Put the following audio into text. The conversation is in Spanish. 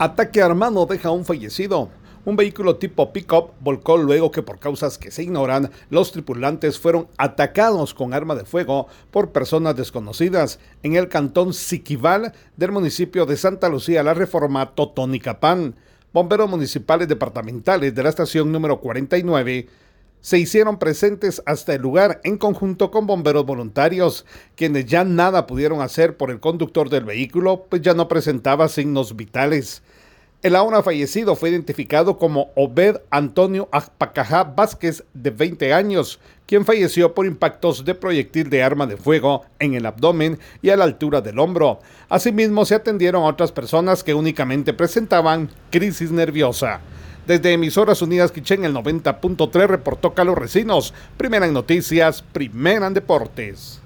Ataque armado deja un fallecido. Un vehículo tipo pick-up volcó luego que por causas que se ignoran, los tripulantes fueron atacados con arma de fuego por personas desconocidas en el cantón Siquival del municipio de Santa Lucía, la Reforma Totonicapán. Bomberos municipales departamentales de la estación número 49 se hicieron presentes hasta el lugar en conjunto con bomberos voluntarios, quienes ya nada pudieron hacer por el conductor del vehículo, pues ya no presentaba signos vitales. El ahora fallecido fue identificado como Obed Antonio Apacajá Vázquez, de 20 años, quien falleció por impactos de proyectil de arma de fuego en el abdomen y a la altura del hombro. Asimismo, se atendieron a otras personas que únicamente presentaban crisis nerviosa. Desde Emisoras Unidas Quichén, el 90.3 reportó Carlos Recinos. Primera en noticias, primera en deportes.